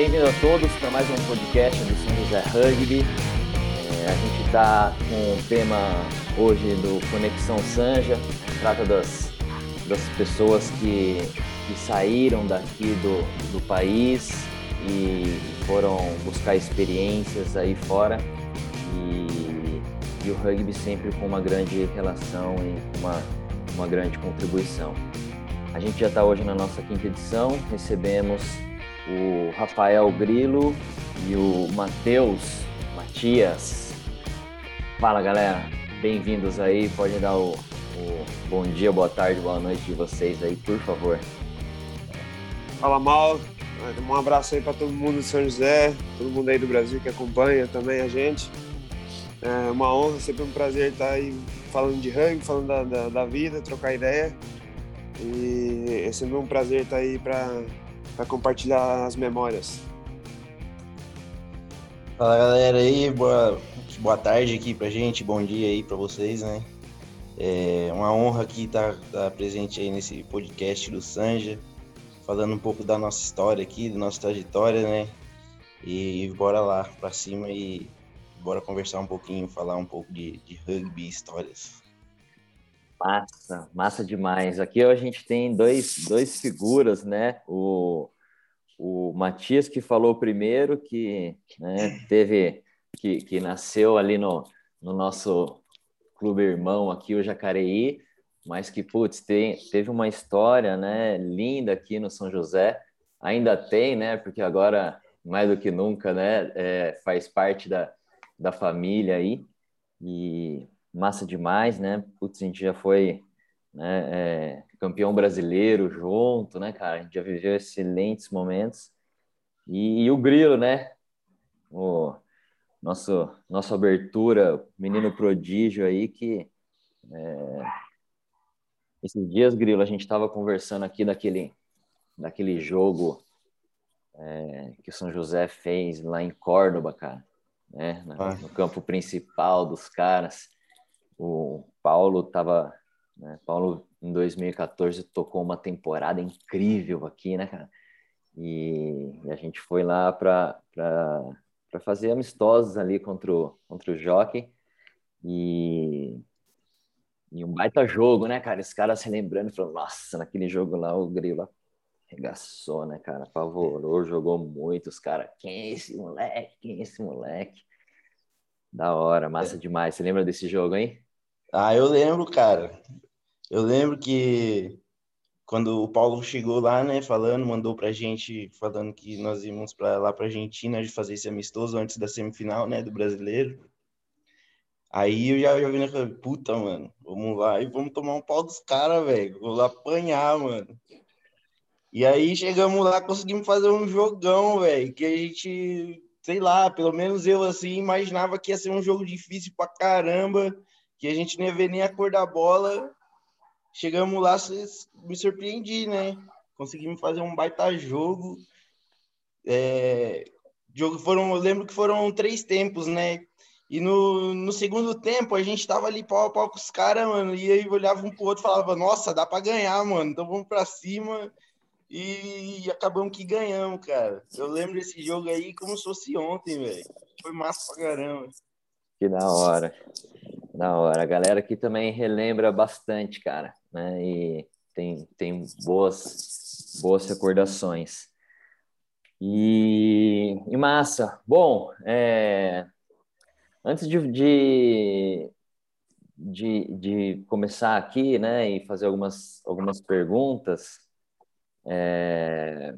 Bem-vindo a todos para mais um podcast do São José Rugby. É, a gente está com o tema hoje do Conexão Sanja, trata das, das pessoas que, que saíram daqui do, do país e foram buscar experiências aí fora. E, e o rugby sempre com uma grande relação e uma, uma grande contribuição. A gente já está hoje na nossa quinta edição, recebemos o Rafael Grilo e o Matheus Matias. Fala galera, bem-vindos aí, pode dar o, o, bom dia, boa tarde, boa noite de vocês aí, por favor. Fala mal, um abraço aí para todo mundo de São José, todo mundo aí do Brasil que acompanha também a gente. É uma honra, sempre um prazer estar aí falando de rugby, falando da, da, da vida, trocar ideia. E é sempre um prazer estar aí para compartilhar as memórias. Fala galera aí, boa, boa tarde aqui pra gente, bom dia aí para vocês, né? É uma honra aqui estar, estar presente aí nesse podcast do Sanja, falando um pouco da nossa história aqui, da nossa trajetória, né? E bora lá pra cima e bora conversar um pouquinho, falar um pouco de, de rugby e histórias. Massa, massa demais. Aqui a gente tem dois, dois figuras, né? O, o Matias que falou primeiro, que né, teve, que, que nasceu ali no, no nosso clube irmão aqui, o Jacareí, mas que, putz, tem, teve uma história, né, linda aqui no São José, ainda tem, né, porque agora, mais do que nunca, né, é, faz parte da, da família aí, e massa demais, né? Putz, a gente já foi né, é, campeão brasileiro junto, né, cara? A gente já viveu excelentes momentos. E, e o Grilo, né? O nosso, nossa abertura, menino prodígio aí que. É... Esses dias, Grilo, a gente estava conversando aqui daquele, daquele jogo é, que o São José fez lá em Córdoba, cara, né? No campo principal dos caras o Paulo estava. Né, Paulo, em 2014, tocou uma temporada incrível aqui, né, cara? E, e a gente foi lá para fazer amistosos ali contra o, contra o Jockey. E, e um baita jogo, né, cara? Esse cara se lembrando e falou: Nossa, naquele jogo lá o Grilo arregaçou, né, cara? Apavorou, jogou muito. Os caras, quem é esse moleque? Quem é esse moleque? Da hora, massa é. demais. Você lembra desse jogo, hein? Ah, eu lembro, cara. Eu lembro que quando o Paulo chegou lá, né, falando, mandou pra gente, falando que nós íamos para lá pra Argentina de fazer esse amistoso antes da semifinal, né, do brasileiro. Aí eu já, já vi na né, puta, mano, vamos lá e vamos tomar um pau dos caras, velho. Vou lá apanhar, mano. E aí chegamos lá, conseguimos fazer um jogão, velho, que a gente, sei lá, pelo menos eu assim imaginava que ia ser um jogo difícil pra caramba que a gente não ia ver nem a cor da bola. Chegamos lá, me surpreendi, né? Conseguimos fazer um baita jogo. É, jogo foram, eu lembro que foram três tempos, né? E no, no segundo tempo a gente tava ali pau a pau com os caras, mano. E aí olhava um pro outro e falava, nossa, dá para ganhar, mano. Então vamos para cima. E, e acabamos que ganhamos, cara. Eu lembro desse jogo aí como se fosse ontem, velho. Foi massa pra caramba. Que da hora. Da hora. A galera aqui também relembra bastante, cara, né? E tem, tem boas, boas recordações. E, e massa. Bom, é, antes de, de, de, de, começar aqui, né, e fazer algumas, algumas perguntas, é,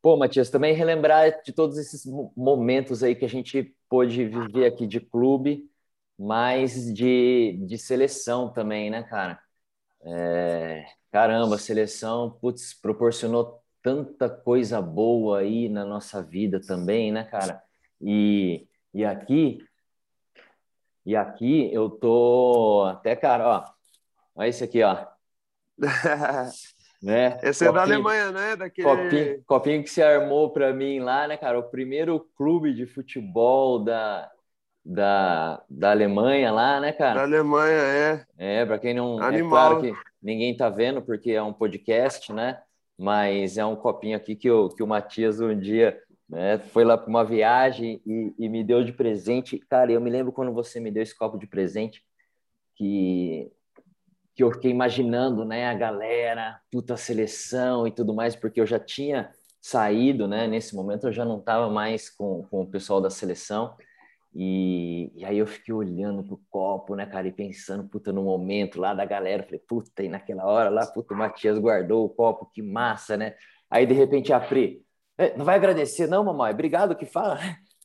Pô, Matias, também relembrar de todos esses momentos aí que a gente pôde viver aqui de clube, mas de, de seleção também, né, cara? É, caramba, a seleção, putz, proporcionou tanta coisa boa aí na nossa vida também, né, cara? E, e aqui, e aqui eu tô até, cara, ó, olha esse aqui, ó. né? Esse copinho, é da Alemanha, né? Daquele... Copinho, copinho que se armou para mim lá, né, cara? O primeiro clube de futebol da, da, da Alemanha lá, né, cara? Da Alemanha, é. É, para quem não. É Animal. É claro que ninguém tá vendo, porque é um podcast, né? Mas é um copinho aqui que o, que o Matias um dia né? Foi lá para uma viagem e, e, me deu de presente. Cara, eu me lembro quando você me deu esse copo de presente, que, que eu fiquei imaginando, né? A galera, puta seleção e tudo mais, porque eu já tinha saído, né? Nesse momento eu já não estava mais com, com o pessoal da seleção. E, e, aí eu fiquei olhando pro copo, né, cara, e pensando, puta, no momento lá da galera, falei, puta, e naquela hora lá, puta, o Matias guardou o copo, que massa, né? Aí de repente a Pri, não vai agradecer, não, mamãe? Obrigado que fala.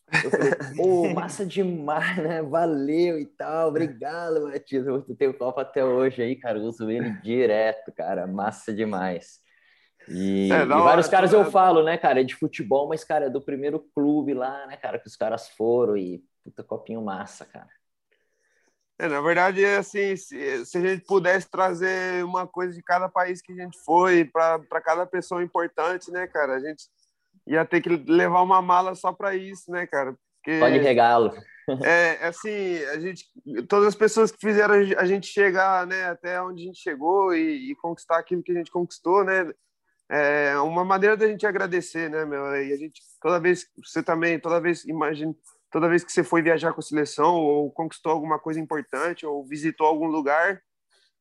Eu falei, pô, massa demais, né? Valeu e tal, obrigado, Matias. Eu tenho o copo até hoje aí, cara, eu uso ele direto, cara, massa demais. E, é, e vários hora, caras eu falo, né, cara, é de futebol, mas, cara, é do primeiro clube lá, né, cara, que os caras foram e puta copinho massa, cara. É, na verdade, é assim, se, se, a gente pudesse trazer uma coisa de cada país que a gente foi, para cada pessoa importante, né, cara, a gente ia ter que levar uma mala só para isso, né, cara? Porque, Pode regalo. É, assim, a gente, todas as pessoas que fizeram a gente chegar, né, até onde a gente chegou e, e conquistar aquilo que a gente conquistou, né, é uma maneira da gente agradecer, né, meu? E a gente, toda vez, você também, toda vez, imagina, toda vez que você foi viajar com a seleção ou conquistou alguma coisa importante ou visitou algum lugar,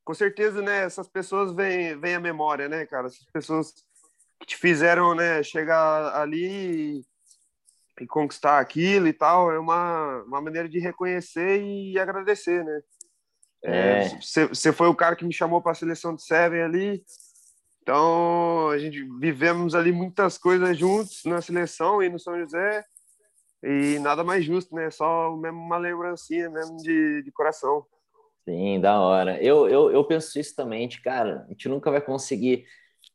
com certeza, né, essas pessoas vêm, vêm à memória, né, cara? Essas pessoas que te fizeram, né, chegar ali e, e conquistar aquilo e tal, é uma, uma maneira de reconhecer e agradecer, né? Você é. é foi o cara que me chamou para a seleção de Seven ali, então, a gente vivemos ali muitas coisas juntos na seleção e no São José, e nada mais justo, né? Só mesmo uma lembrancinha mesmo de, de coração. Sim, da hora. Eu, eu, eu penso isso também, de, cara, a gente nunca vai conseguir,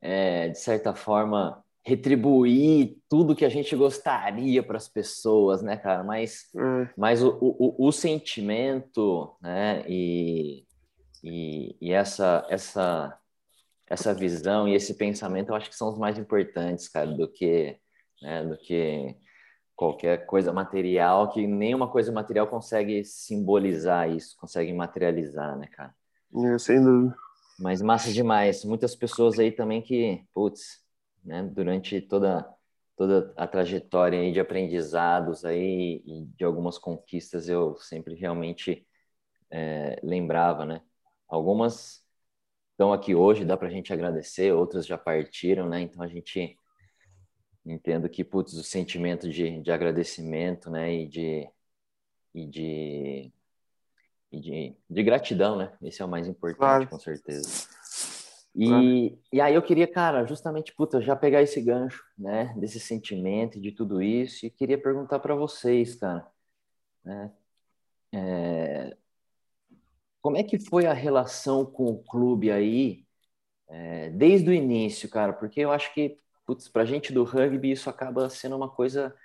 é, de certa forma, retribuir tudo que a gente gostaria para as pessoas, né, cara? Mas, é. mas o, o, o sentimento, né, e, e, e essa, essa essa visão e esse pensamento eu acho que são os mais importantes, cara, do que, né, do que qualquer coisa material, que nenhuma coisa material consegue simbolizar isso, consegue materializar, né, cara? É, sem dúvida. Mas massa demais. Muitas pessoas aí também que, putz, né, durante toda toda a trajetória aí de aprendizados aí e de algumas conquistas eu sempre realmente é, lembrava, né? Algumas estão aqui hoje, dá para a gente agradecer, outras já partiram, né? Então a gente entendo que, putz, o sentimento de, de agradecimento, né? E de, e de, e de, de gratidão, né? Esse é o mais importante, claro. com certeza. E, claro. e aí eu queria, cara, justamente, puta, já pegar esse gancho, né? Desse sentimento e de tudo isso, e queria perguntar para vocês, cara, né? É, como é que foi a relação com o clube aí, é, desde o início, cara? Porque eu acho que, putz, pra gente do rugby, isso acaba sendo uma coisa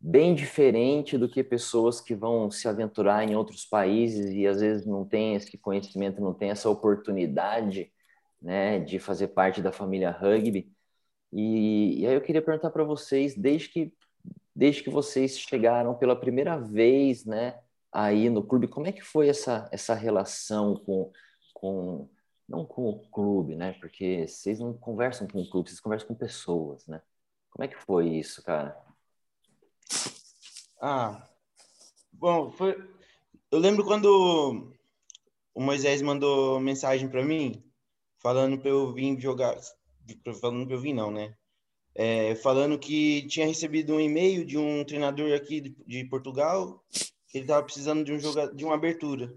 bem diferente do que pessoas que vão se aventurar em outros países e às vezes não tem esse conhecimento, não tem essa oportunidade, né, de fazer parte da família rugby. E, e aí eu queria perguntar para vocês, desde que desde que vocês chegaram pela primeira vez, né, aí no clube, como é que foi essa, essa relação com, com, não com o clube, né? Porque vocês não conversam com o clube, vocês conversam com pessoas, né? Como é que foi isso, cara? Ah, bom, foi... Eu lembro quando o Moisés mandou mensagem para mim, falando para eu vir jogar, falando para eu vir não, né? É, falando que tinha recebido um e-mail de um treinador aqui de, Portugal ele estava precisando de um jogo de uma abertura.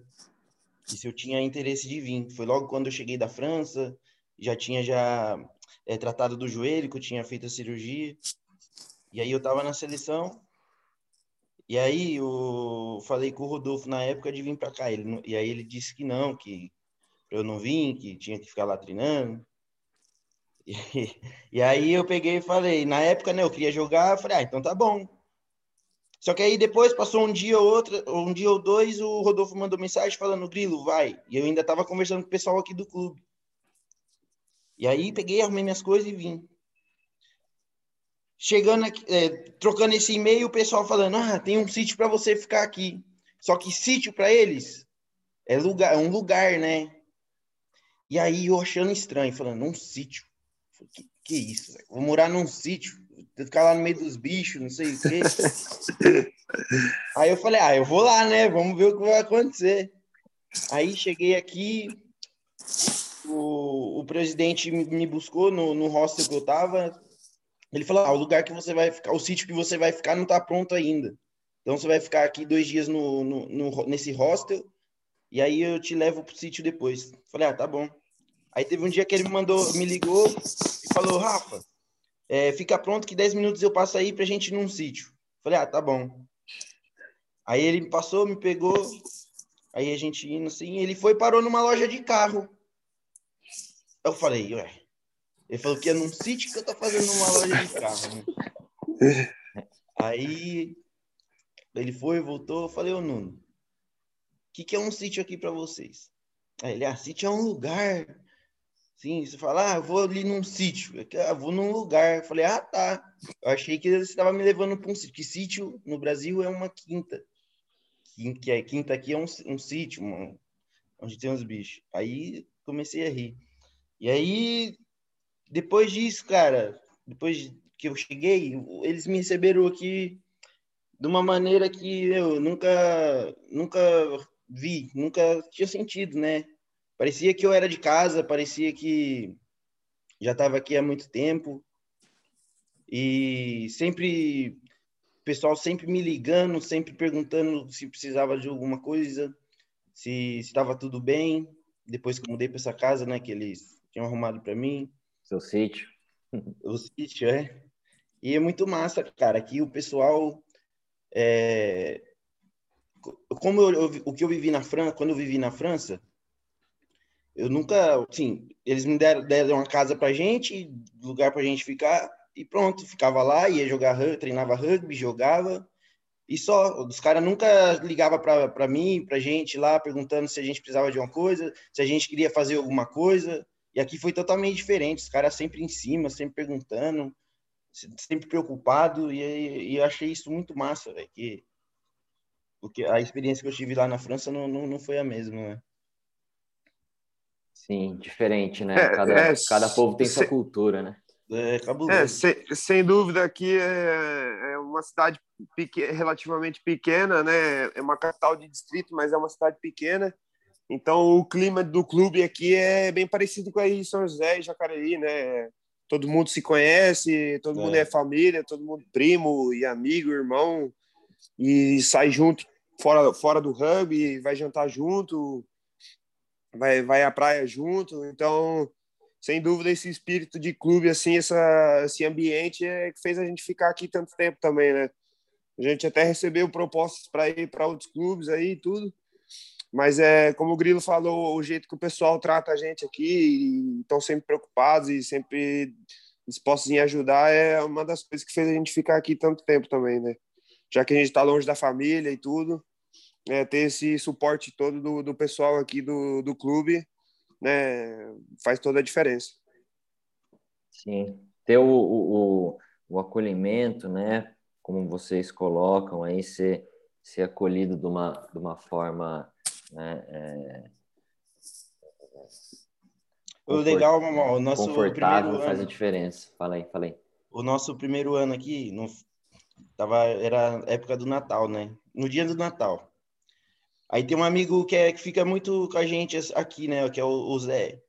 E se eu tinha interesse de vir. Foi logo quando eu cheguei da França, já tinha já é, tratado do joelho, que eu tinha feito a cirurgia. E aí eu estava na seleção. E aí eu falei com o Rodolfo na época de vir para cá. Ele, e aí ele disse que não, que eu não vim, que tinha que ficar lá treinando. E, e aí eu peguei e falei, na época, né, eu queria jogar, eu falei, ah, então tá bom. Só que aí depois passou um dia ou outro, um dia ou dois, o Rodolfo mandou mensagem falando, Grilo, vai. E eu ainda estava conversando com o pessoal aqui do clube. E aí peguei, arrumei minhas coisas e vim. Chegando aqui, é, trocando esse e-mail, o pessoal falando, ah, tem um sítio para você ficar aqui. Só que sítio para eles é lugar, é um lugar, né? E aí eu achando estranho, falando, um sítio. Que, que isso? Véio? Vou morar num sítio. Ficar lá no meio dos bichos, não sei o quê. Aí eu falei, ah, eu vou lá, né? Vamos ver o que vai acontecer. Aí cheguei aqui, o, o presidente me buscou no, no hostel que eu tava. Ele falou: ah, o lugar que você vai ficar, o sítio que você vai ficar não tá pronto ainda. Então você vai ficar aqui dois dias no, no, no nesse hostel e aí eu te levo pro sítio depois. Falei, ah, tá bom. Aí teve um dia que ele me mandou, me ligou e falou, Rafa, é, fica pronto que 10 minutos eu passo aí pra gente ir num sítio. Falei, ah, tá bom. Aí ele me passou, me pegou, aí a gente indo assim, ele foi parou numa loja de carro. Eu falei, ué. Ele falou que é num sítio que eu tô fazendo numa loja de carro. Né? Aí ele foi, voltou, eu falei, ô Nuno, o que, que é um sítio aqui para vocês? Aí ele, ah, sítio é um lugar. Sim, você fala, ah, eu vou ali num sítio. Eu vou num lugar. Eu falei, ah, tá. Eu achei que você estava me levando para um sítio. Que sítio no Brasil é uma quinta. Que é, quinta aqui é um, um sítio, uma, onde tem os bichos. Aí comecei a rir. E aí, depois disso, cara, depois que eu cheguei, eles me receberam aqui de uma maneira que eu nunca, nunca vi, nunca tinha sentido, né? Parecia que eu era de casa, parecia que já estava aqui há muito tempo. E sempre, o pessoal sempre me ligando, sempre perguntando se precisava de alguma coisa, se estava tudo bem. Depois que eu mudei para essa casa, né, que eles tinham arrumado para mim. Seu sítio. O sítio, é. E é muito massa, cara. Aqui o pessoal é, como eu, eu, o que eu vivi na França, quando eu vivi na França, eu nunca, assim, eles me deram, deram uma casa pra gente, lugar pra gente ficar, e pronto, ficava lá, ia jogar treinava rugby, jogava, e só, os caras nunca ligavam pra, pra mim, pra gente lá, perguntando se a gente precisava de uma coisa, se a gente queria fazer alguma coisa, e aqui foi totalmente diferente, os caras sempre em cima, sempre perguntando, sempre preocupado e, e eu achei isso muito massa, velho, que porque a experiência que eu tive lá na França não, não, não foi a mesma, né? Sim, diferente, né? É, cada, é, cada povo tem se, sua cultura, né? É, é sem, sem, dúvida aqui é, é uma cidade pequena, relativamente pequena, né? É uma capital de distrito, mas é uma cidade pequena. Então o clima do clube aqui é bem parecido com aí São José e Jacareí, né? todo mundo se conhece, todo é. mundo é família, todo mundo primo e amigo, irmão, e sai junto fora, fora do rugby, vai jantar junto, vai, vai à praia junto. Então, sem dúvida, esse espírito de clube, assim, essa, esse ambiente é que fez a gente ficar aqui tanto tempo também, né? A gente até recebeu propostas para ir para outros clubes aí e tudo. Mas é como o Grilo falou, o jeito que o pessoal trata a gente aqui, estão sempre preocupados e sempre dispostos em ajudar, é uma das coisas que fez a gente ficar aqui tanto tempo também, né? Já que a gente está longe da família e tudo, é, ter esse suporte todo do, do pessoal aqui do, do clube, né? Faz toda a diferença. Sim, ter o, o, o acolhimento, né? Como vocês colocam aí, ser, ser acolhido de uma, de uma forma né? É... O legal, o nosso confortável faz a diferença. Fala aí, fala aí. O nosso primeiro ano aqui, no, tava, era época do Natal, né? No dia do Natal. Aí tem um amigo que, é, que fica muito com a gente aqui, né? Que é o, o Zé.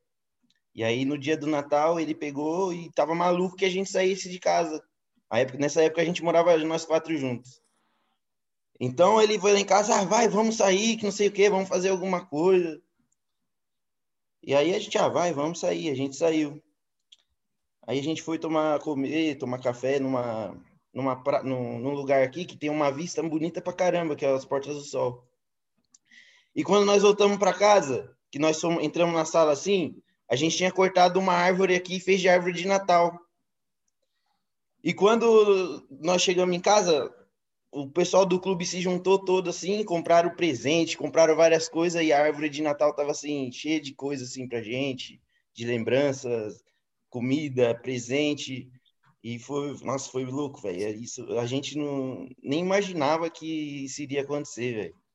E aí no dia do Natal ele pegou e tava maluco que a gente saísse de casa. A época, nessa época a gente morava nós quatro juntos. Então ele foi lá em casa, ah, vai, vamos sair, que não sei o que, vamos fazer alguma coisa. E aí a gente, ah, vai, vamos sair, a gente saiu. Aí a gente foi tomar, comer, tomar café numa, numa, num, num lugar aqui que tem uma vista bonita pra caramba, que é as Portas do Sol. E quando nós voltamos para casa, que nós fomos, entramos na sala assim, a gente tinha cortado uma árvore aqui e fez de árvore de Natal. E quando nós chegamos em casa, o pessoal do clube se juntou todo assim, compraram presente, compraram várias coisas e a árvore de Natal tava assim cheia de coisas assim pra gente, de lembranças, comida, presente. E foi, nossa, foi louco, velho. É isso, a gente não nem imaginava que isso iria acontecer, velho.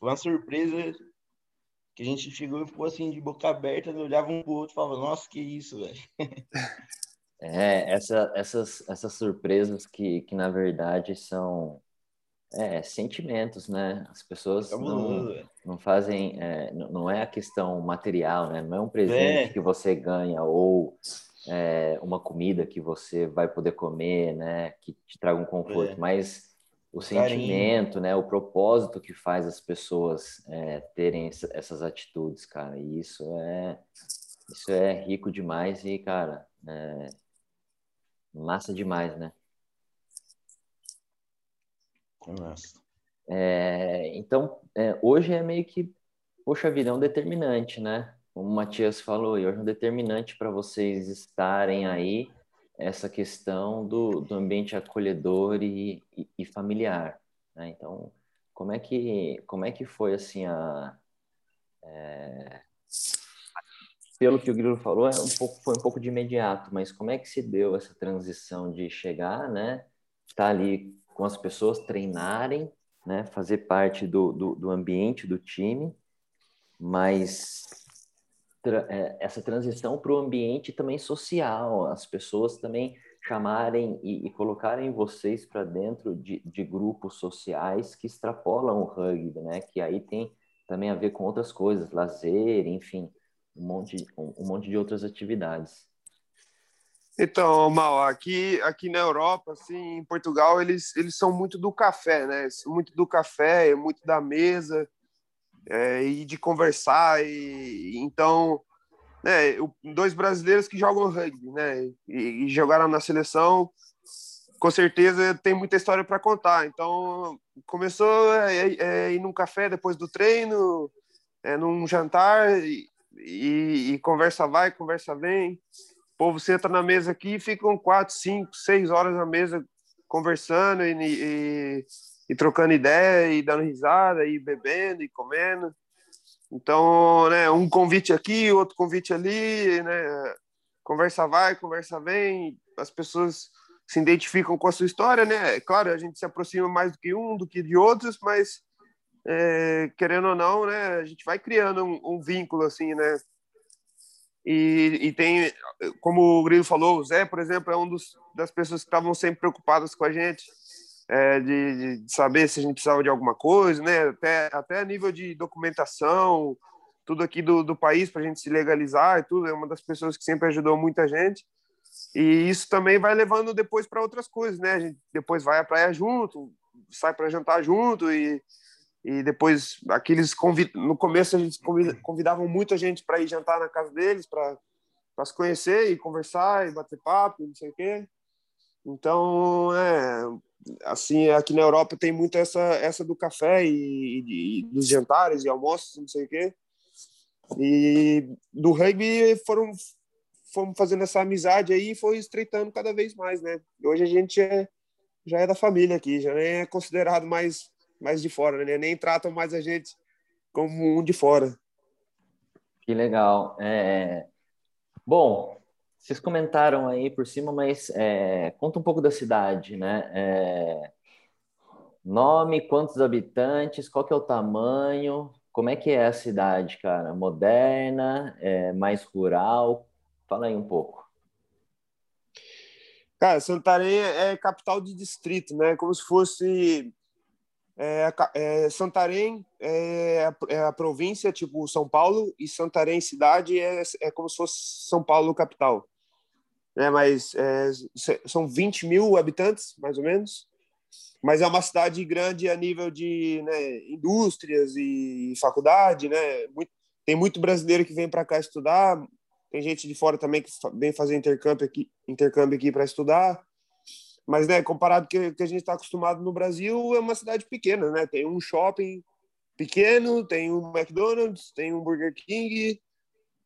Foi uma surpresa que a gente chegou e ficou assim de boca aberta, olhava um pro outro e falava: "Nossa, que isso, velho". É, essa, essas, essas surpresas que, que, na verdade, são é, sentimentos, né? As pessoas não, não fazem, é, não é a questão material, né? Não é um presente é. que você ganha ou é, uma comida que você vai poder comer, né? Que te traga um conforto, é. mas o sentimento, Carinho. né? O propósito que faz as pessoas é, terem essas atitudes, cara. E isso é, isso é rico demais e, cara, é, Massa demais, né? Massa. É, então, é, hoje é meio que, poxa vida, é um determinante, né? Como o Matias falou, hoje é um determinante para vocês estarem aí, essa questão do, do ambiente acolhedor e, e, e familiar. Né? Então, como é que, como é que foi, assim, a... É pelo que o Grilo falou, é um pouco, foi um pouco de imediato, mas como é que se deu essa transição de chegar, né, estar tá ali com as pessoas, treinarem, né, fazer parte do, do, do ambiente do time, mas é, essa transição para o ambiente também social, as pessoas também chamarem e, e colocarem vocês para dentro de, de grupos sociais que extrapolam o rugby, né, que aí tem também a ver com outras coisas, lazer, enfim um monte, um, um monte de outras atividades. Então, Mal, aqui, aqui na Europa, assim, em Portugal, eles, eles são muito do café, né? Muito do café, muito da mesa é, e de conversar. E, então, né, dois brasileiros que jogam rugby, né? E, e jogaram na seleção, com certeza tem muita história para contar. Então, começou é, é, é, ir num café depois do treino, é, num jantar, e, e, e, conversa vai, conversa vem. O povo senta na mesa aqui ficam quatro, cinco, seis horas na mesa conversando e, e, e, trocando ideia e dando risada e bebendo e comendo. Então, né, um convite aqui, outro convite ali, né? Conversa vai, conversa vem. As pessoas se identificam com a sua história, né? Claro, a gente se aproxima mais do que um, do que de outros, mas é, querendo ou não, né, a gente vai criando um, um vínculo assim, né? E, e, tem, como o Grilo falou, o Zé, por exemplo, é um dos, das pessoas que estavam sempre preocupadas com a gente, é, de, de, saber se a gente precisava de alguma coisa, né? Até, até nível de documentação, tudo aqui do, do país para a gente se legalizar e tudo. É uma das pessoas que sempre ajudou muita gente. E isso também vai levando depois para outras coisas, né? A gente depois vai à praia junto, sai para jantar junto e e depois aqueles convid... no começo a gente convidavam muita gente para ir jantar na casa deles para se conhecer e conversar e bater papo não sei o quê então é assim aqui na Europa tem muito essa essa do café e, e, dos jantares e almoços não sei o quê e do rugby foram fomos fazendo essa amizade aí e foi estreitando cada vez mais né hoje a gente é, já é da família aqui já nem é considerado mais mais de fora, né? Nem tratam mais a gente como um de fora. Que legal. É... Bom, vocês comentaram aí por cima, mas é... conta um pouco da cidade, né? É... Nome, quantos habitantes, qual que é o tamanho, como é que é a cidade, cara? Moderna, é mais rural? Fala aí um pouco. Cara, Santarém é capital de distrito, né? Como se fosse é, é, Santarém é a, é a, província, tipo São Paulo, e Santarém cidade é, é como se fosse São Paulo capital. É, mas é, são 20 mil habitantes, mais ou menos. Mas é uma cidade grande a nível de né, indústrias e faculdade, né? Muito, tem muito brasileiro que vem para cá estudar, tem gente de fora também que vem fazer intercâmbio aqui, intercâmbio aqui para estudar. Mas, né, comparado com o que a gente está acostumado no Brasil, é uma cidade pequena, né? Tem um shopping pequeno, tem um McDonald's, tem um Burger King,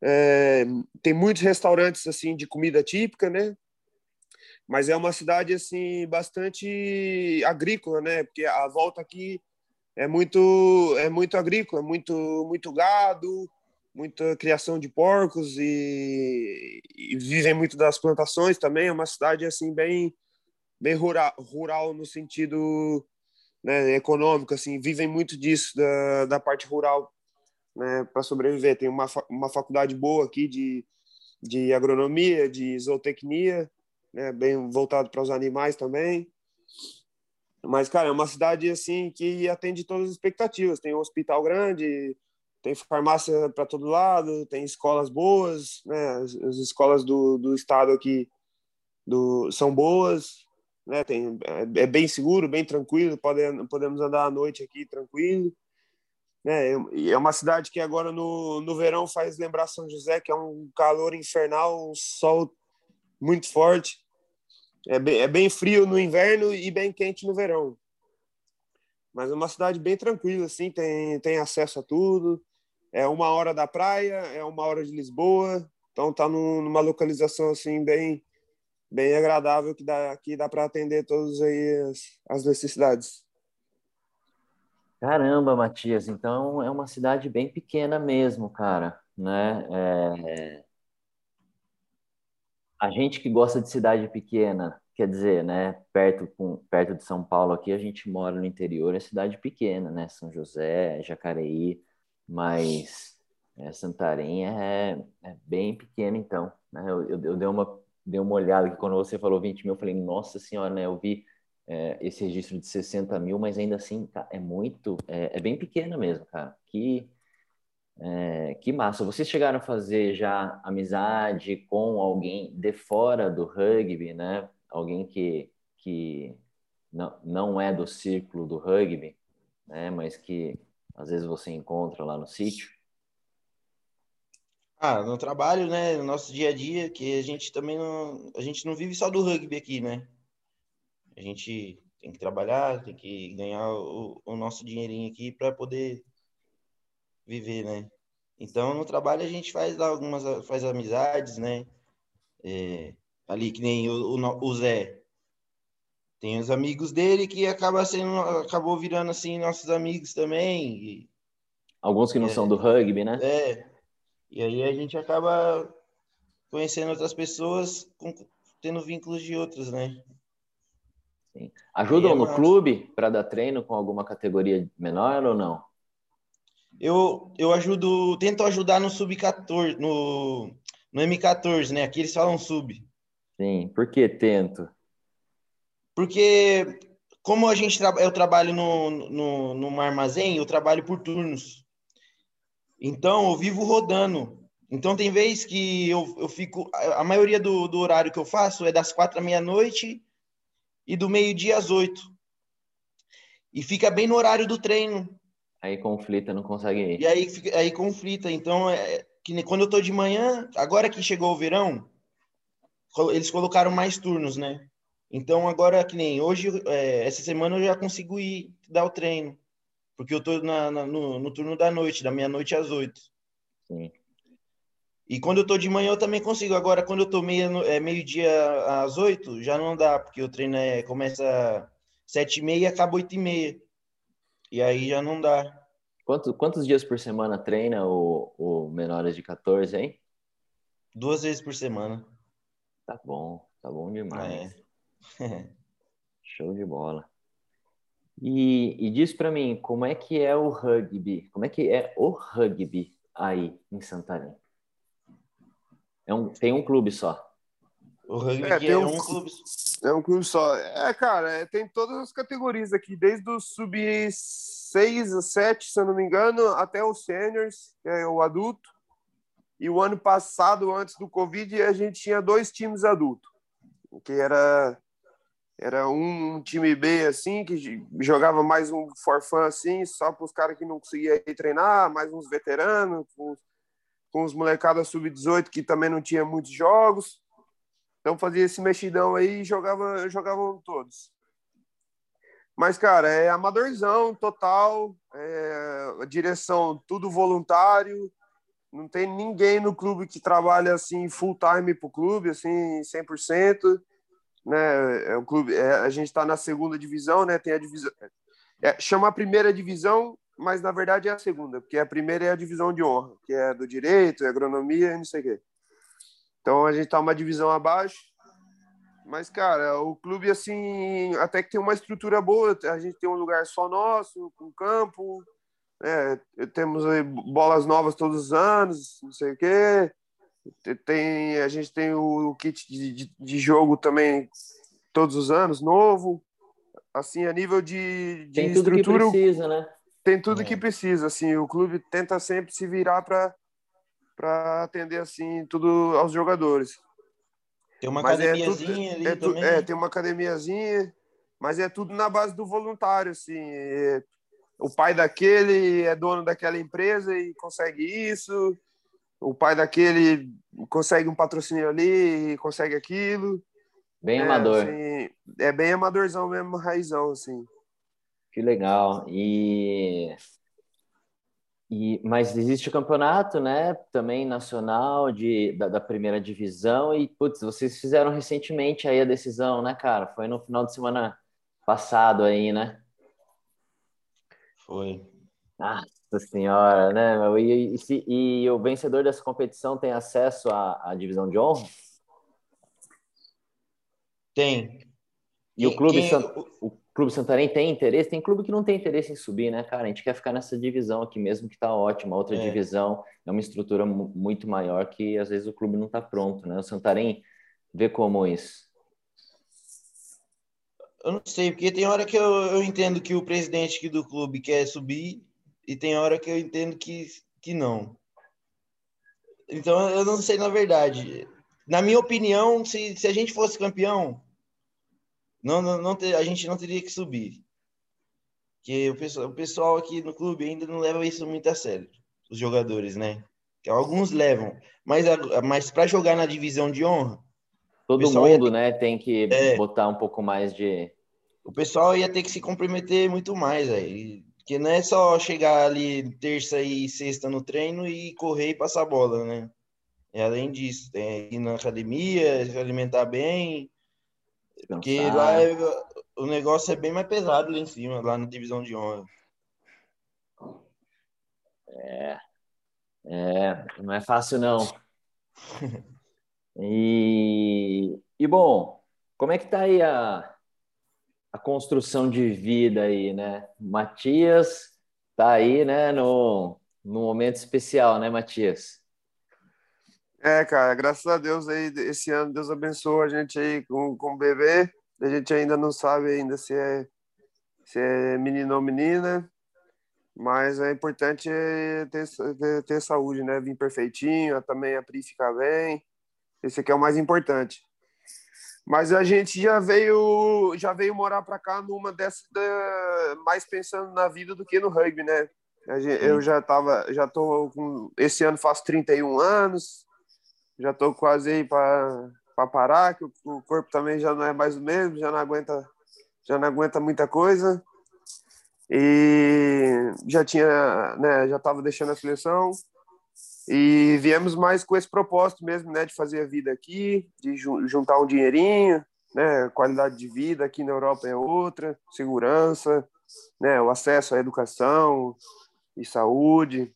é, tem muitos restaurantes assim de comida típica, né? Mas é uma cidade assim bastante agrícola, né? Porque a volta aqui é muito é muito agrícola, muito muito gado, muita criação de porcos e, e vivem muito das plantações também. É uma cidade assim bem bem rural, rural no sentido né, econômico, assim, vivem muito disso, da, da parte rural, né, para sobreviver. Tem uma, uma faculdade boa aqui de, de agronomia, de zootecnia, né? Bem voltado para os animais também. Mas, cara, é uma cidade assim que atende todas as expectativas. Tem um hospital grande, tem farmácia para todo lado, tem escolas boas, né? As, as escolas do, do estado aqui do, são boas, né? Tem, é, é, bem seguro, bem tranquilo, pode, podemos andar à noite aqui tranquilo. E é uma cidade que agora no, no verão faz lembrar São José, que é um calor infernal, um sol muito forte. É bem, é bem frio no inverno e bem quente no verão. Mas é uma cidade bem tranquila, assim, tem, tem acesso a tudo. É uma hora da praia, é uma hora de Lisboa. Então tá num, numa localização assim bem bem agradável que dá que dá para atender todas aí as, as necessidades. Caramba, Matias, então é uma cidade bem pequena mesmo, cara, né? É... A gente que gosta de cidade pequena, quer dizer, né? Perto, com, perto de São Paulo aqui, a gente mora no interior, é cidade pequena, né? São José, Jacareí, mas é, Santarém é, é, bem pequena, então. Né? Eu, eu, eu, dei, uma, dei uma olhada que quando você falou 20 mil, eu falei, nossa senhora, né? Eu vi é, esse registro de 60 mil, mas ainda assim é muito, é, é bem pequena mesmo, cara. Que, é, que massa. Vocês chegaram a fazer já amizade com alguém de fora do rugby, né? Alguém que, que não, não é do círculo do rugby, né? Mas que às vezes você encontra lá no sítio? Ah, no trabalho, né? No nosso dia a dia, que a gente também não. A gente não vive só do rugby aqui, né? A gente tem que trabalhar, tem que ganhar o, o nosso dinheirinho aqui para poder viver, né? Então, no trabalho a gente faz algumas faz amizades, né? É, ali que nem o, o, o, Zé. Tem os amigos dele que acaba sendo, acabou virando assim nossos amigos também. E, Alguns que não é, são do rugby, né? É. E aí a gente acaba conhecendo outras pessoas, tendo vínculos de outros, né? Sim. Ajudam é no clube para dar treino com alguma categoria menor ou não? Eu, eu ajudo, tento ajudar no sub-14, no, no M14, né? Aqui eles falam sub. Sim, por que tento? Porque como a gente eu trabalho no, no, no armazém, eu trabalho por turnos. Então eu vivo rodando. Então tem vezes que eu, eu fico. A maioria do, do horário que eu faço é das quatro à meia-noite e do meio-dia às oito. E fica bem no horário do treino. Aí conflita, não consegue ir. E aí, aí conflita. Então, é, que quando eu tô de manhã, agora que chegou o verão, eles colocaram mais turnos, né? Então, agora que nem hoje, é, essa semana eu já consigo ir dar o treino. Porque eu tô na, na, no, no, turno da noite, da meia-noite às oito. Sim. E quando eu tô de manhã eu também consigo. Agora, quando eu tô meio, é, meio-dia às oito, já não dá, porque o treino é, começa sete e meia e acaba oito e meia. E aí já não dá. Quanto, quantos dias por semana treina o, o Menores de 14, hein? Duas vezes por semana. Tá bom, tá bom demais. É. Show de bola. E, e diz para mim, como é que é o rugby? Como é que é o rugby aí em Santarém? É um, tem um clube só. O rugby é, tem é um, um, clube. É um clube só. É, cara, é, tem todas as categorias aqui, desde o sub 6 7, se eu não me engano, até os seniors, que é o adulto. E o ano passado, antes do Covid, a gente tinha dois times adultos, que era era um, time B assim que jogava mais um forfã assim, só para os caras que não conseguiam ir treinar, mais uns veteranos, com com os molecadas sub-18 que também não tinha muitos jogos. Então fazia esse mexidão aí e jogava, jogavam todos. Mas, cara, é amadorzão total, é, direção tudo voluntário, não tem ninguém no clube que trabalha assim full time pro clube, assim, 100%, né? É um clube, é, a gente está na segunda divisão, né? Tem a divisão é, chama a primeira divisão mas na verdade é a segunda, porque a primeira é a divisão de honra, que é do direito, é agronomia e não sei o quê. Então a gente tá uma divisão abaixo. Mas, cara, o clube, assim, até que tem uma estrutura boa. A gente tem um lugar só nosso, com campo. É, temos bolas novas todos os anos, não sei o quê. Tem, a gente tem o, kit de, de, de, jogo também todos os anos, novo. Assim, a nível de, de tem tudo estrutura. Que precisa, né? Tem tudo é. que precisa. Assim, o clube tenta sempre se virar para atender assim tudo aos jogadores. Tem uma mas academiazinha é tudo, ali é também. É, tem uma academiazinha, mas é tudo na base do voluntário, assim. É, o pai daquele é dono daquela empresa e consegue isso. O pai daquele consegue um patrocínio ali e consegue aquilo. Bem é, amador. Assim, é bem amadorzão mesmo, raizão, assim. Que legal. E e, mas existe o campeonato, né? Também nacional de, da, da, primeira divisão. E, putz, vocês fizeram recentemente aí a decisão, né, cara? Foi no final de semana passado aí, né? Foi. Nossa senhora, né? E, e, e o vencedor dessa competição tem acesso à, à divisão de honra? Tem. E o clube, quem... o, Clube Santarém tem interesse, tem clube que não tem interesse em subir, né, cara? A gente quer ficar nessa divisão aqui mesmo, que tá ótima. Outra é. divisão é uma estrutura muito maior que às vezes o clube não tá pronto, né? O Santarém vê como isso. Eu não sei, porque tem hora que eu, eu entendo que o presidente aqui do clube quer subir e tem hora que eu entendo que, que não. Então eu não sei na verdade. Na minha opinião, se, se a gente fosse campeão, não, não, não ter, a gente não teria que subir. Que o pessoal, o pessoal aqui no clube ainda não leva isso muito a sério, os jogadores, né? Alguns levam, mas, mas para jogar na divisão de honra. Todo mundo, né, tem que é, botar um pouco mais de. O pessoal ia ter que se comprometer muito mais aí. Que não é só chegar ali terça e sexta no treino e correr e passar bola, né? E além disso, tem ir na academia, se alimentar bem, porque lá é, o negócio é bem mais pesado lá em cima, lá na divisão de honra. É, é não é fácil não. E, e bom, como é que tá aí a, a construção de vida aí, né? Matias tá aí, né, no, no momento especial, né, Matias? É, cara, graças a Deus aí, esse ano Deus abençoou a gente aí com, com o bebê. A gente ainda não sabe ainda se é, se é menino ou menina, mas é importante ter, ter, ter saúde, né? Vir perfeitinho, também a Pri ficar bem. Esse aqui é o mais importante. Mas a gente já veio, já veio morar para cá numa dessas, mais pensando na vida do que no rugby, né? Eu já tava, já tô com, esse ano faço 31 anos, já estou quase aí para parar, que o, o, corpo também já não é mais o mesmo, já não aguenta, já não aguenta muita coisa. E já tinha, né, já estava deixando a seleção. E viemos mais com esse propósito mesmo, né, de fazer a vida aqui, de juntar um dinheirinho, né, qualidade de vida aqui na Europa é outra, segurança, né, o acesso à educação e saúde.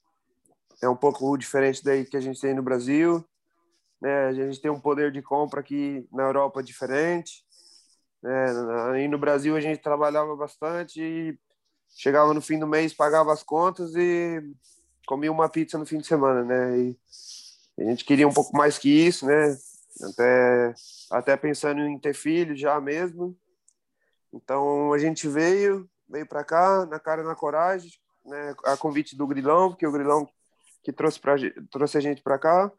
É um pouco diferente daí que a gente tem no Brasil né? A gente tem um poder de compra aqui na Europa diferente. Né? No Brasil a gente trabalhava bastante e chegava no fim do mês, pagava as contas e comia uma pizza no fim de semana, né? E a gente queria um pouco mais que isso, né? Até, até pensando em ter filho já mesmo. Então a gente veio, veio para cá, na cara na coragem, né? A convite do Grilão, porque o Grilão que trouxe, pra, trouxe a gente para cá.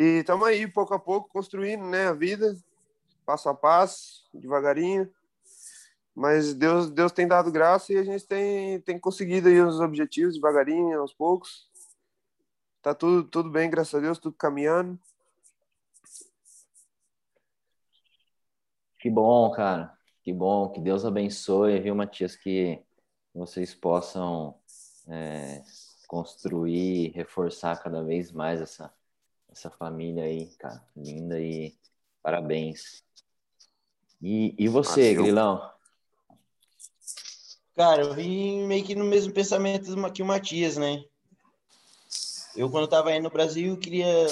E estamos aí, pouco a pouco, construindo né, a vida, passo a passo, devagarinho. Mas Deus, Deus tem dado graça e a gente tem, tem conseguido aí os objetivos devagarinho, aos poucos. Tá tudo, tudo bem, graças a Deus, tudo caminhando. Que bom, cara. Que bom. Que Deus abençoe, viu, Matias? Que vocês possam é, construir, reforçar cada vez mais essa, essa família aí, cara, linda e parabéns. E, e você, Valeu. Grilão? Cara, eu vim meio que no mesmo pensamento que o Matias, né? Eu, quando estava aí no Brasil, queria,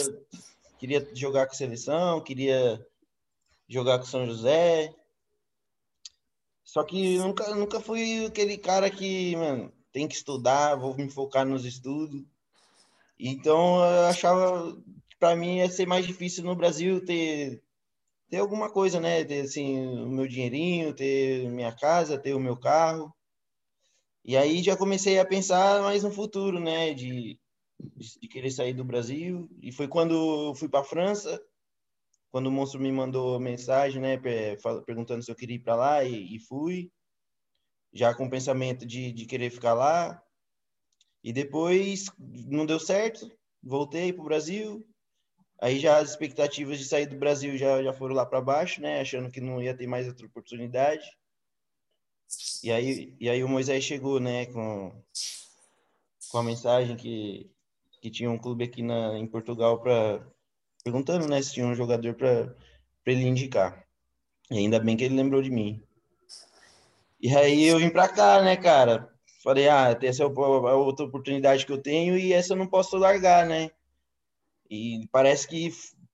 queria jogar com a seleção, queria jogar com São José. Só que nunca, nunca fui aquele cara que, mano, tem que estudar, vou me focar nos estudos. Então, eu achava para mim ia ser mais difícil no Brasil ter ter alguma coisa, né? Ter assim o meu dinheirinho, ter minha casa, ter o meu carro. E aí já comecei a pensar mais no futuro, né? De, de querer sair do Brasil. E foi quando eu fui para a França, quando o monstro me mandou mensagem, né? Perguntando se eu queria ir para lá e, e, fui. Já com o pensamento de, de querer ficar lá. E depois não deu certo, voltei para o Brasil. Aí já as expectativas de sair do Brasil já, já foram lá para baixo, né? Achando que não ia ter mais outra oportunidade. E aí, e aí o Moisés chegou, né, com, com a mensagem que, que tinha um clube aqui na, em Portugal para perguntando, né, se tinha um jogador para ele indicar. E ainda bem que ele lembrou de mim. E aí eu vim para cá, né, cara? Falei, ah, essa é a outra oportunidade que eu tenho e essa eu não posso largar, né? E parece que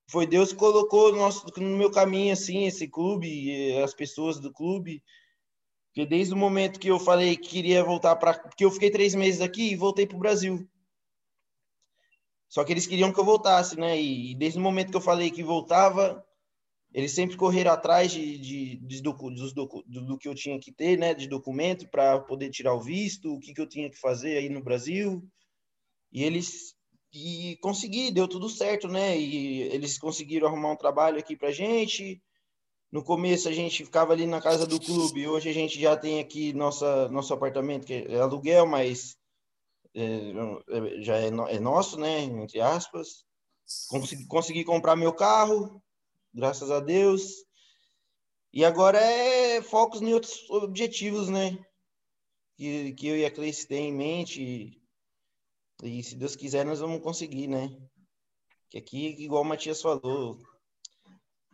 foi Deus que colocou no, nosso, no meu caminho, assim, esse clube, as pessoas do clube. Porque desde o momento que eu falei que queria voltar para. Porque eu fiquei três meses aqui e voltei para o Brasil. Só que eles queriam que eu voltasse, né? E, desde o momento que eu falei que voltava, eles sempre correram atrás de, de, de do, do, do, que eu tinha que ter, né? De documento para poder tirar o visto, o que, que eu tinha que fazer aí no Brasil. E eles e consegui, deu tudo certo, né? E eles conseguiram arrumar um trabalho aqui pra gente. No começo a gente ficava ali na casa do clube, hoje a gente já tem aqui nossa, nosso apartamento, que é aluguel, mas é, já é, é, nosso, né? Entre aspas. Consegui, consegui comprar meu carro, graças a Deus. E agora é focos em outros objetivos, né? Que, que eu e a Cleice tem em mente e se Deus quiser, nós vamos conseguir, né? Que aqui, igual o Matias falou,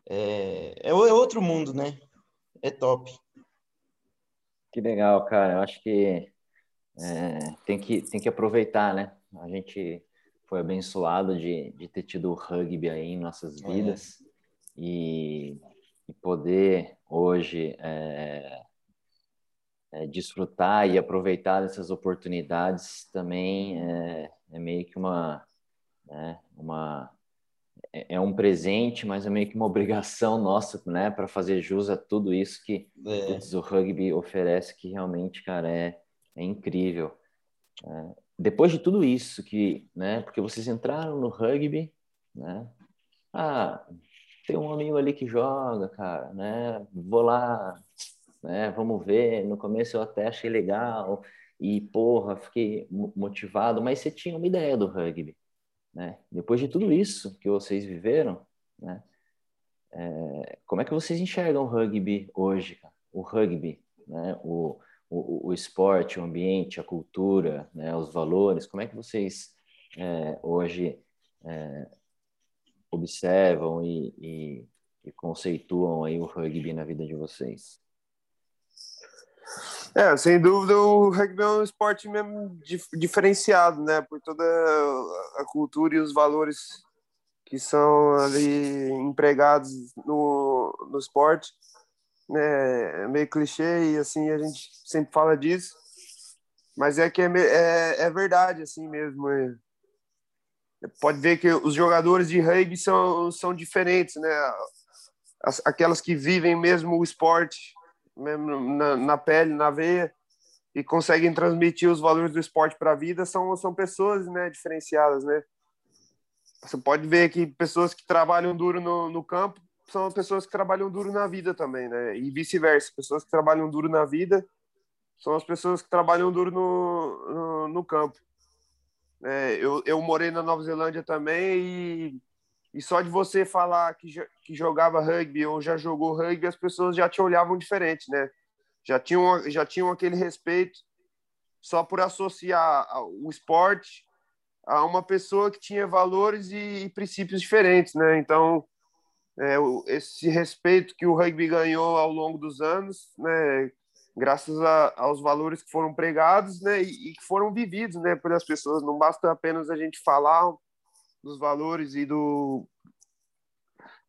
é, é, é outro mundo, né? É top. Que legal, cara. Eu acho que é, tem que tem que aproveitar, né? A gente foi abençoado de, de ter tido o rugby aí em nossas é. vidas é. e, e, poder hoje é, é, desfrutar e aproveitar dessas oportunidades também é, é meio que uma, né, uma é, é, um presente, mas é meio que uma obrigação nossa, né, para fazer jus a tudo isso que é. o rugby oferece, que realmente, cara, é, é incrível. É, depois de tudo isso que, né, porque vocês entraram no rugby, né, ah, tem um amigo ali que joga, cara, né, vou lá, né? Vamos ver. No começo eu até achei legal e, porra, fiquei motivado, mas você tinha uma ideia do rugby, né? Depois de tudo isso que vocês viveram, né? É, como é que vocês enxergam o rugby hoje? O rugby, né? O, o, o esporte, o ambiente, a cultura, né? Os valores, como é que vocês é, hoje é, observam e, e, e conceituam aí o rugby na vida de vocês? É, sem dúvida o rugby é um esporte mesmo diferenciado, né? Por toda a cultura e os valores que são ali empregados no, no esporte. Né? É meio clichê e assim a gente sempre fala disso, mas é que é, é, é verdade assim mesmo. É. Pode ver que os jogadores de rugby são, são diferentes, né? As, aquelas que vivem mesmo o esporte mesmo na, na pele, na veia, e conseguem transmitir os valores do esporte para a vida são, são pessoas né, diferenciadas, né? Você pode ver que pessoas que trabalham duro no, no campo são pessoas que trabalham duro na vida também, né? E vice-versa, pessoas que trabalham duro na vida são as pessoas que trabalham duro no, no, no campo. É, eu, eu morei na Nova Zelândia também e e só de você falar que, que jogava rugby ou já jogou rugby, as pessoas já te olhavam diferente, né? Já tinham, já tinham aquele respeito só por associar o esporte a uma pessoa que tinha valores e, e princípios diferentes, né? Então, é, esse respeito que o rugby ganhou ao longo dos anos, né? Graças a, aos valores que foram pregados, né? E, e que foram vividos, né? Pelas pessoas. Não basta apenas a gente falar dos valores e do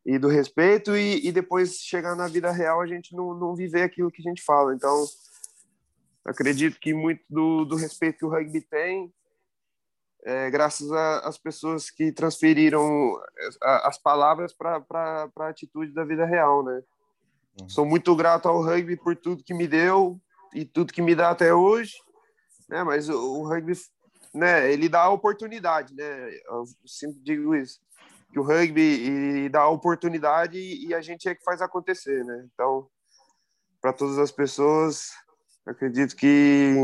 e do respeito e, e depois chegar na vida real a gente não, não viver aquilo que a gente fala. Então, acredito que muito do, do respeito que o rugby tem é, graças às pessoas que transferiram as palavras para a atitude da vida real, né? Uhum. Sou muito grato ao rugby por tudo que me deu e tudo que me dá até hoje, né? Mas o, o rugby, né? Ele dá oportunidade, né? Eu sempre digo isso, que o rugby dá oportunidade e a gente é que faz acontecer, né? Então, para todas as pessoas, acredito que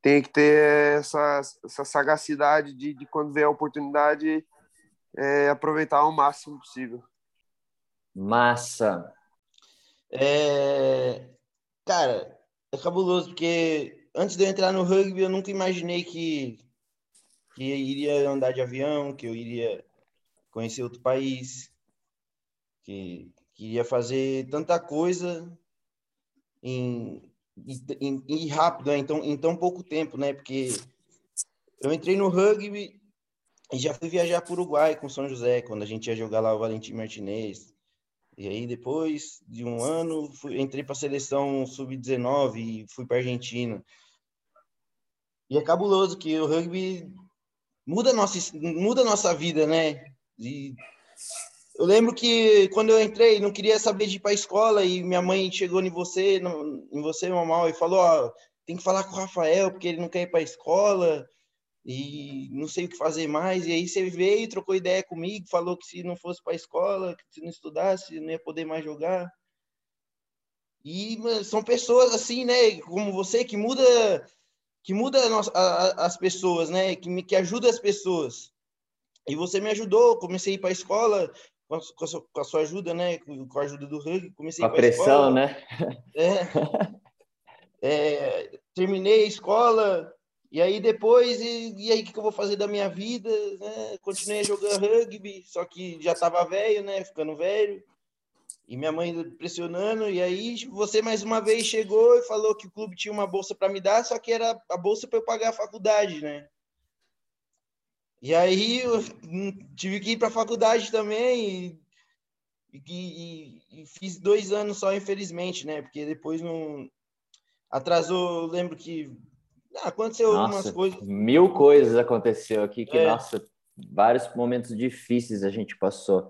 tem que ter essa, essa sagacidade de, de, quando vem a oportunidade, é, aproveitar ao máximo possível. Massa! É... Cara, é cabuloso, porque antes de eu entrar no rugby, eu nunca imaginei que, que iria andar de avião, que eu iria conhecer outro país, que, que iria fazer tanta coisa em, em, em rápido, né? então, em tão pouco tempo, né? Porque eu entrei no rugby e já fui viajar para o Uruguai com São José, quando a gente ia jogar lá o Valentim Martinez. E aí, depois de um ano, fui, entrei para a seleção sub-19 e fui para Argentina. E é cabuloso que o rugby muda nossa, muda nossa vida, né? E eu lembro que quando eu entrei, não queria saber de ir para a escola e minha mãe chegou em você, em você, normal, e falou: ó, tem que falar com o Rafael porque ele não quer ir para a escola e não sei o que fazer mais. E aí você veio, trocou ideia comigo, falou que se não fosse para a escola, que se não estudasse, não ia poder mais jogar. E são pessoas assim, né, como você que muda que muda as pessoas, né, que que ajuda as pessoas. E você me ajudou, comecei a ir para a escola, com a, com, a sua, com a, sua, ajuda, né? Com a ajuda do rugby, comecei a, a pressão, escola, né? É, é, terminei a escola e aí depois e, e aí o que, que eu vou fazer da minha vida? Né? Continuei a jogar rugby, só que já estava velho, né? Ficando velho. E minha mãe pressionando, e aí você mais uma vez chegou e falou que o clube tinha uma bolsa para me dar, só que era a bolsa para eu pagar a faculdade, né? E aí eu tive que ir para a faculdade também e, e, e, fiz dois anos só, infelizmente, né? Porque depois não atrasou. Lembro que ah, aconteceu nossa, algumas coisas. Mil coisas aconteceu aqui que, é. nossa, vários momentos difíceis a gente passou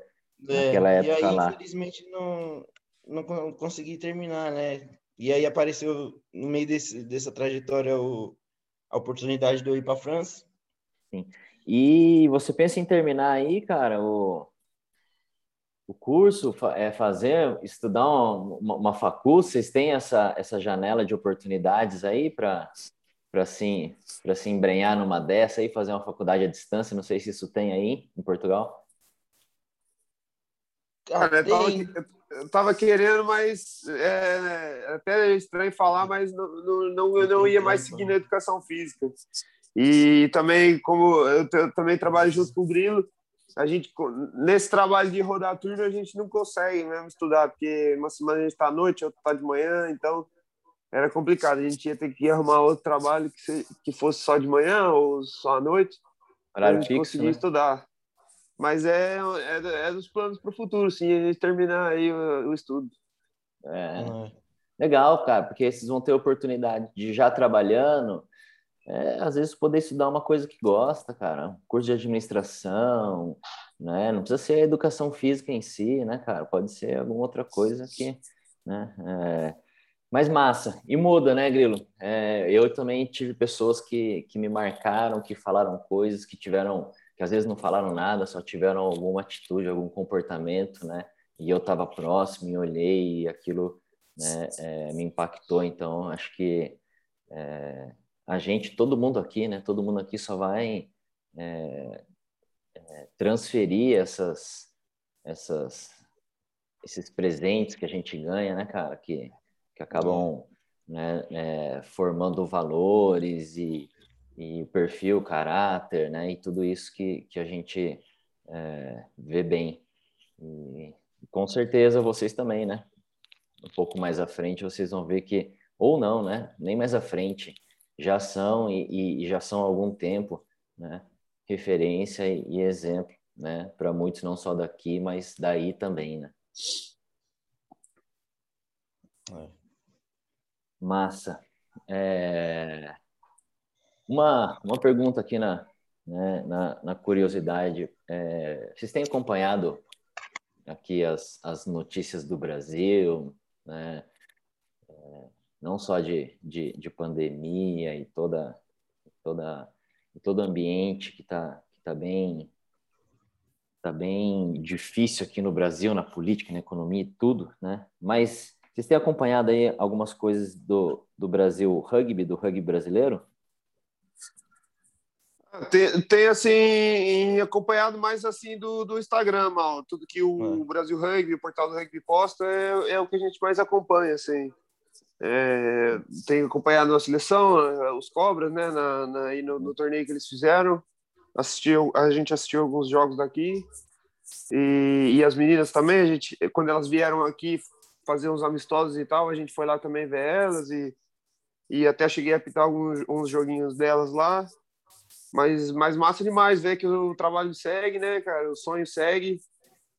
é, naquela época e aí, lá. Infelizmente não, não consegui terminar, né? E aí apareceu no meio desse, dessa trajetória o, a oportunidade de eu ir para a França. Sim. E você pensa em terminar aí, cara, o, o curso, é fazer, estudar uma, uma facul? Vocês têm essa, essa janela de oportunidades aí para para assim, para se embrenhar numa dessa e fazer uma faculdade à distância? Não sei se isso tem aí em Portugal. Cara, eu tava, eu tava querendo, mas é, é até estranho falar, mas não, não, não, eu não ia mais seguir na educação física. E também, como eu, eu também trabalho junto com o Grilo, a gente, nesse trabalho de rodar turno, a gente não consegue mesmo estudar, porque uma semana a gente está à noite, outra está de manhã, então era complicado. A gente ia ter que arrumar outro trabalho que, se, que fosse só de manhã ou só à noite, para a gente fixo, conseguir né? estudar. Mas é, é, é dos planos para o futuro, sim, a gente terminar aí o, o estudo. É. Legal, cara, porque vocês vão ter oportunidade de já trabalhando é, às vezes poder estudar uma coisa que gosta, cara, curso de administração, né? Não precisa ser a educação física em si, né, cara? Pode ser alguma outra coisa que, né? É... Mas massa. E muda, né, Grilo? É, eu também tive pessoas que, que me marcaram, que falaram coisas, que tiveram, que às vezes não falaram nada, só tiveram alguma atitude, algum comportamento, né? E eu estava próximo e olhei e aquilo né, é, me impactou. Então, acho que é, a gente, todo mundo aqui, né? Todo mundo aqui só vai é, é, transferir essas, essas, esses presentes que a gente ganha, né, cara? Que, que acabam né, é, formando valores e, e o perfil, o caráter, né? E tudo isso que, que a gente é, vê bem. E com certeza vocês também, né? Um pouco mais à frente vocês vão ver que, ou não, né? Nem mais à frente, já são e, e já são há algum tempo, né? Referência e, e exemplo, né? Para muitos não só daqui, mas daí também, né? É. Massa. É... Uma, uma pergunta aqui na, né, na, na curiosidade, é, vocês têm acompanhado aqui as, as notícias do Brasil, né? É, não só de, de, de, pandemia e toda, toda, todo ambiente que está que tá bem tá bem difícil aqui no Brasil, na política, na economia e tudo, né? Mas vocês têm acompanhado aí algumas coisas do, do Brasil rugby, do rugby brasileiro? Tem, tem, assim, acompanhado mais assim do, do Instagram, mal. Tudo que o é. Brasil Rugby, o portal do Rugby posta, é, é o que a gente mais acompanha, assim. É, tem acompanhado a seleção, os Cobras, né, na, na, no, no, torneio que eles fizeram. Assistiu, a gente assistiu alguns jogos daqui. E, e as meninas também, a gente, quando elas vieram aqui fazer uns amistosos e tal, a gente foi lá também ver elas e, e até cheguei a pitar alguns uns joguinhos delas lá. Mas, mas massa demais ver que o trabalho segue, né, cara? O sonho segue,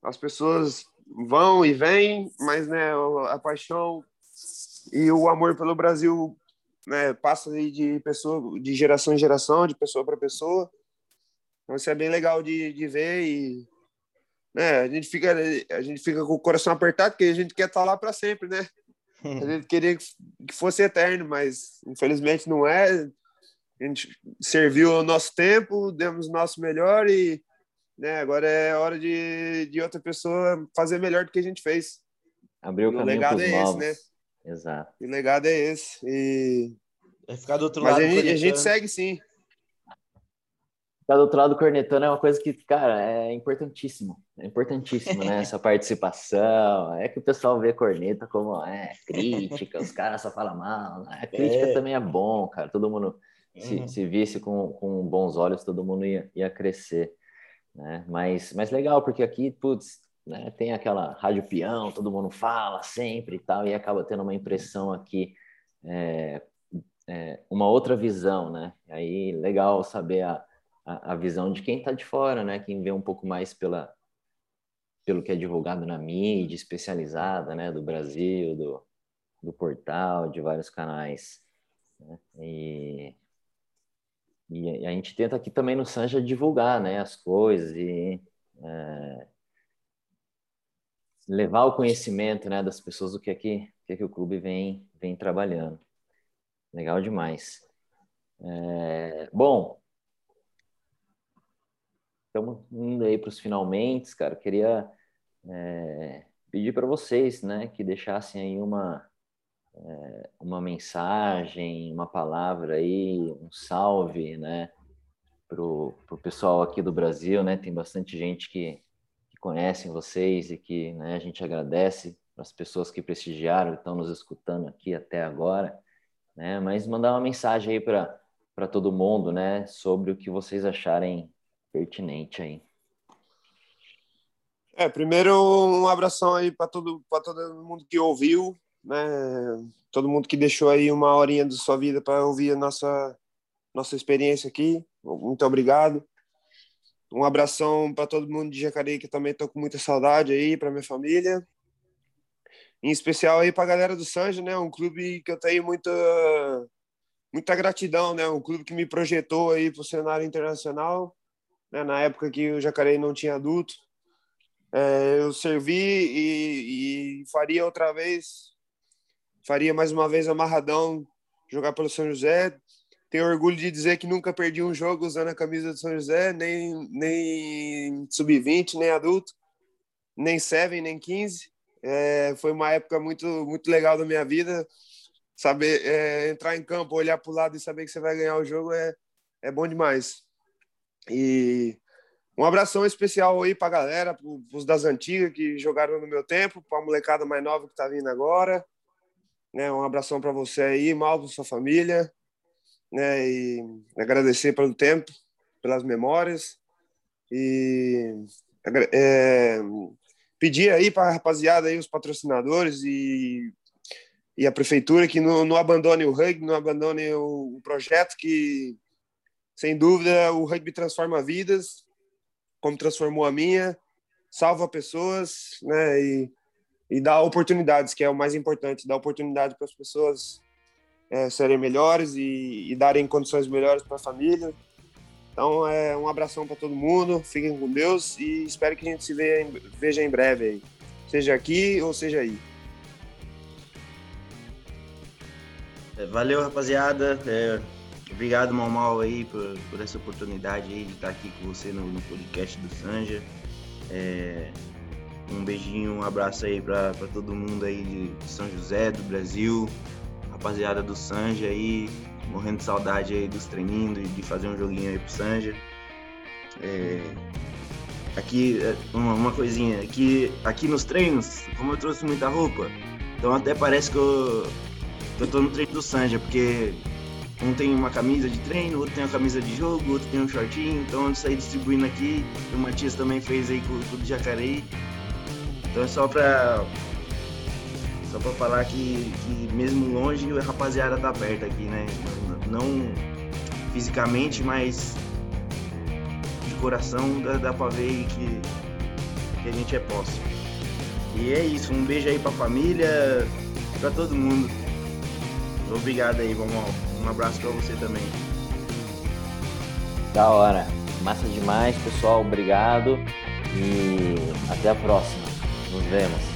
as pessoas vão e vêm, mas né, a paixão e o amor pelo Brasil né, passa de pessoa, de geração em geração, de pessoa para pessoa. Então isso é bem legal de, de ver e né, a gente fica a gente fica com o coração apertado porque a gente quer estar lá para sempre, né? A gente queria que fosse eterno, mas infelizmente não é a gente serviu o nosso tempo, demos o nosso melhor e né, agora é hora de, de outra pessoa fazer melhor do que a gente fez. Abriu o, o legado é novos. esse, né? Exato. o legado é esse. E... Vai ficar do outro Mas lado. A gente, a gente segue sim. Ficar do outro lado cornetando é uma coisa que, cara, é importantíssimo. É importantíssimo, né? Essa participação. É que o pessoal vê corneta como é crítica, os caras só falam mal. Né? A crítica é. também é bom, cara. Todo mundo se, uhum. se visse com, com bons olhos, todo mundo ia, ia crescer. Né? Mas, mas legal, porque aqui, putz, né, tem aquela rádio peão, todo mundo fala sempre e tal, e acaba tendo uma impressão aqui, é, é, uma outra visão, né? Aí, legal saber a, a, a visão de quem está de fora, né? Quem vê um pouco mais pela, pelo que é divulgado na mídia especializada, né? Do Brasil, do, do portal, de vários canais. Né? E e a gente tenta aqui também no Sanja divulgar né, as coisas e é, levar o conhecimento né, das pessoas do que aqui, que, que o clube vem, vem trabalhando. Legal demais. É, bom, estamos indo aí para os finalmente, cara. Queria é, pedir para vocês né, que deixassem aí uma, uma mensagem, uma palavra aí, um salve, né, pro, pro pessoal aqui do Brasil, né, tem bastante gente que, que conhecem vocês e que, né, a gente agradece as pessoas que prestigiaram, estão nos escutando aqui até agora, né, mas mandar uma mensagem aí para para todo mundo, né, sobre o que vocês acharem pertinente aí. É, primeiro um abração aí para todo para todo mundo que ouviu, né? Todo mundo que deixou aí uma horinha da sua vida para ouvir a nossa nossa experiência aqui. Muito obrigado. Um abração para todo mundo de Jacareí que também estou com muita saudade aí para minha família. Em especial aí para a galera do Sanja, né? Um clube que eu tenho muita muita gratidão, né? Um clube que me projetou aí para o cenário internacional, né? Na época que o Jacareí não tinha adulto, é, eu servi e, e faria outra vez faria mais uma vez amarradão jogar pelo São José. Tenho orgulho de dizer que nunca perdi um jogo usando a camisa do São José, nem, nem sub-20, nem adulto, nem 7, nem 15. É, foi uma época muito, muito legal da minha vida. Saber é, entrar em campo, olhar para o lado e saber que você vai ganhar o jogo é, é bom demais. E um abração especial aí para a galera, para os das antigas que jogaram no meu tempo, para a molecada mais nova que está vindo agora. Né? Um abração para você aí, mal para sua família, né? E agradecer pelo tempo, pelas memórias e é, pedir aí para a rapaziada aí, os patrocinadores e, e a prefeitura que não, não abandone o rugby, não abandone o, o projeto que, sem dúvida, o rugby transforma vidas, como transformou a minha, salva pessoas, né? E e dar oportunidades, que é o mais importante, dar oportunidade para as pessoas é, serem melhores e, e, darem condições melhores para a família. Então, é um abração para todo mundo, fiquem com Deus e espero que a gente se veja em, veja em breve aí, seja aqui ou seja aí. É, valeu, rapaziada. É, obrigado, Mal Mal, aí, por, por, essa oportunidade aí de estar aqui com você no, no podcast do Sanja. É, um beijinho, um abraço aí para todo mundo aí de São José, do Brasil, rapaziada do Sanja aí, morrendo de saudade aí dos treininhos, de, de fazer um joguinho aí pro Sanja. É, aqui, é, uma, uma coisinha, aqui, aqui nos treinos, como eu trouxe muita roupa, então até parece que eu, que eu tô no treino do Sanja, porque um tem uma camisa de treino, outro tem uma camisa de jogo, outro tem um shortinho, então eu saí distribuindo aqui, o Matias também fez aí com, com o Jacareí. Então é só pra só para falar que, que, mesmo longe a rapaziada tá perto aqui, né? Não fisicamente, mas de coração dá, dá para ver que, que a gente é posse. E é isso, um beijo aí pra família, para todo mundo. Obrigado aí, vamos um abraço para você também. Da hora. Massa demais, pessoal. Obrigado. E até a próxima. Nos vemos.